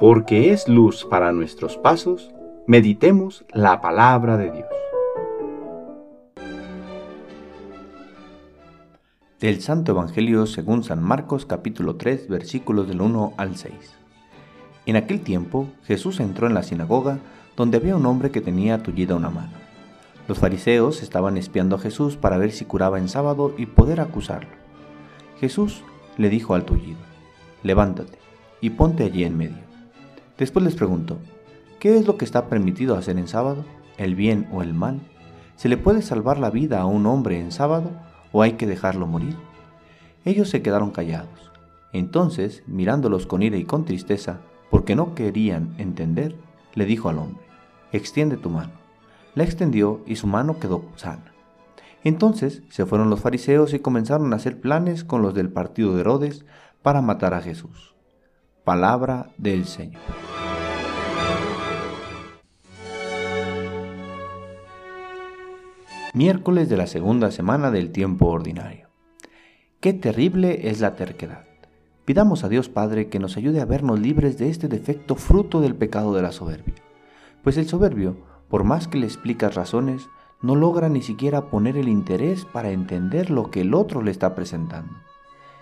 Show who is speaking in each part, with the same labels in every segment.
Speaker 1: porque es luz para nuestros pasos, meditemos la palabra de Dios.
Speaker 2: Del Santo Evangelio según San Marcos capítulo 3 versículos del 1 al 6. En aquel tiempo Jesús entró en la sinagoga donde había un hombre que tenía tullida una mano. Los fariseos estaban espiando a Jesús para ver si curaba en sábado y poder acusarlo. Jesús le dijo al tullido, levántate y ponte allí en medio. Después les preguntó, ¿qué es lo que está permitido hacer en sábado? ¿El bien o el mal? ¿Se le puede salvar la vida a un hombre en sábado o hay que dejarlo morir? Ellos se quedaron callados. Entonces, mirándolos con ira y con tristeza, porque no querían entender, le dijo al hombre, extiende tu mano. La extendió y su mano quedó sana. Entonces se fueron los fariseos y comenzaron a hacer planes con los del partido de Herodes para matar a Jesús. Palabra del Señor. Miércoles de la segunda semana del tiempo ordinario. Qué terrible es la terquedad. Pidamos a Dios Padre que nos ayude a vernos libres de este defecto fruto del pecado de la soberbia. Pues el soberbio, por más que le explicas razones, no logra ni siquiera poner el interés para entender lo que el otro le está presentando.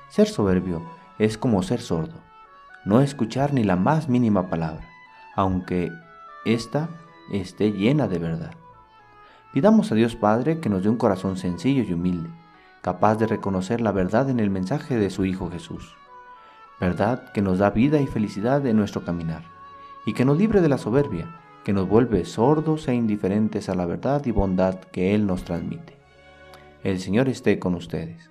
Speaker 2: Ser soberbio es como ser sordo, no escuchar ni la más mínima palabra, aunque ésta esté llena de verdad. Pidamos a Dios Padre que nos dé un corazón sencillo y humilde, capaz de reconocer la verdad en el mensaje de su Hijo Jesús, verdad que nos da vida y felicidad en nuestro caminar, y que nos libre de la soberbia, que nos vuelve sordos e indiferentes a la verdad y bondad que Él nos transmite. El Señor esté con ustedes.